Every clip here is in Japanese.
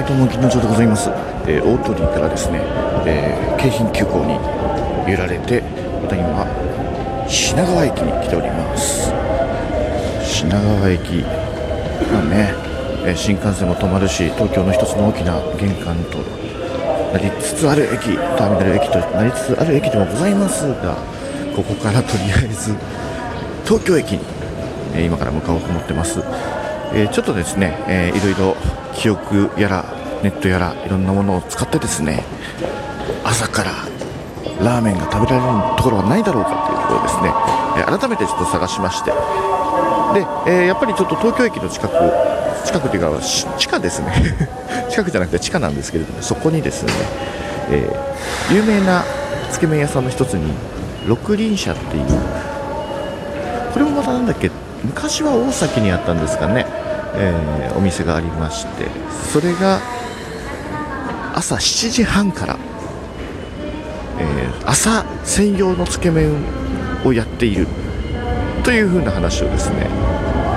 はいどうも銀の城でございます、えー、大鳥居からですね、えー京浜急行に揺られてまただいま品川駅に来ております。品川駅。まあね、えー新幹線も止まるし東京の一つの大きな玄関となりつつある駅ターミナル駅となりつつある駅でもございますがここからとりあえず東京駅に、えー今から向かおうと思ってます、えーちょっとですね、えーいろいろ記憶やらネットやらいろんなものを使ってですね朝からラーメンが食べられるところはないだろうかというところをですね、え改めてちょっと探しまして。で、えーやっぱりちょっと東京駅の近く近くというか地下ですね。近くじゃなくて地下なんですけれどもそこにですね、えー有名なつけ麺屋さんの一つに六輪車っていうこれもまたなんだっけ昔は大崎にあったんですかね、えーお店がありましてそれが朝7時半から、えー朝専用のつけ麺をやっているというふうな話をですね、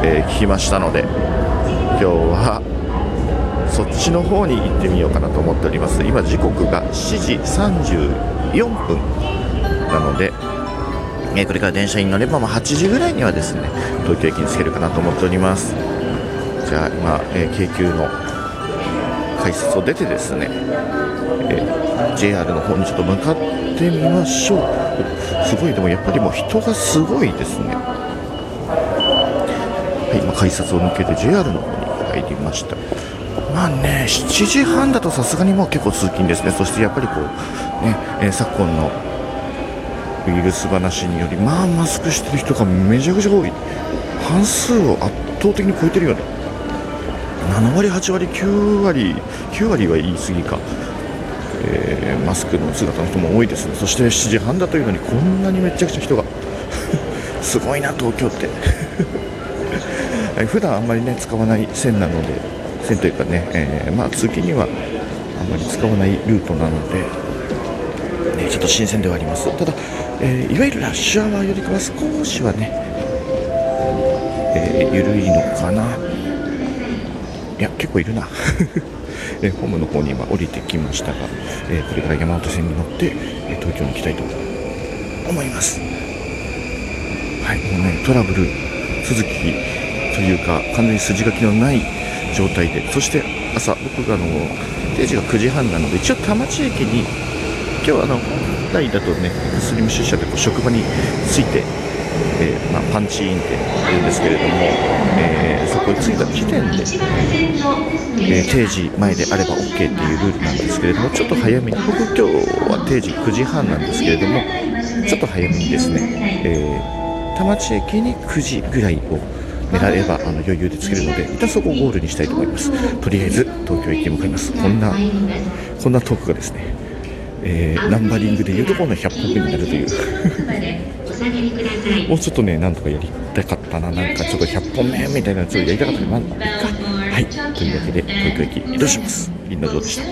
えー聞きましたので今日はそっちの方に行ってみようかなと思っております。今時刻が7時34分なのでえーこれから電車に乗ればまあ8時ぐらいにはですね東京駅に着けるかなと思っております。じゃあ今、えー京急の改札を出てですね、えー JR の方にちょっと向かってみましょう。すごいでもやっぱりもう人がすごいですね。はい今改札を抜けて JR の方に入りました。まあね7時半だとさすがにもう結構通勤ですね。そしてやっぱりこうね、えー昨今のウイルス話によりまあマスクしてる人がめちゃくちゃ多い。半数を圧倒的に超えてるよね7割8割9割9割は言い過ぎか、えーマスクの姿の人も多いですね。そして7時半だというのにこんなにめちゃくちゃ人が。すごいな東京って。普段あんまりね使わない線なので線というかね、えーまあ通勤にはあまり使わないルートなのでね、ちょっと新鮮ではあります。ただ、えーいわゆるラッシュアワーよりかは少しはね、えー、緩いのかな。いや結構いるな、えホームの方に今降りてきましたが、えこれから山手線に乗って、え東京に行きたいと思います。はいもうねトラブル続きというか完全に筋書きのない状態でそして朝僕があの定時が9時半なので一応田町駅に今日あの本来だとねスリム出社でこう職場に着いて、えーまあ、パンチインって言うんですけれども、えーそこに着いた時点で、えー定時前であれば OK っていうルールなんですけれどもちょっと早めに僕今日は定時9時半なんですけれどもちょっと早めにですね、えー田町駅に9時ぐらいを狙えばあの余裕で着けるので一旦そこをゴールにしたいと思います。とりあえず東京駅に向かいます。こんなこんなトークがですねえーナンバリングでいうところの100本目になるという。もうちょっとねなんとかやりたかっったななんかちょっと100本目みたいなやつをやりたかったけどまあいいか。はい。というわけで保育駅移動します。みんなどうでした。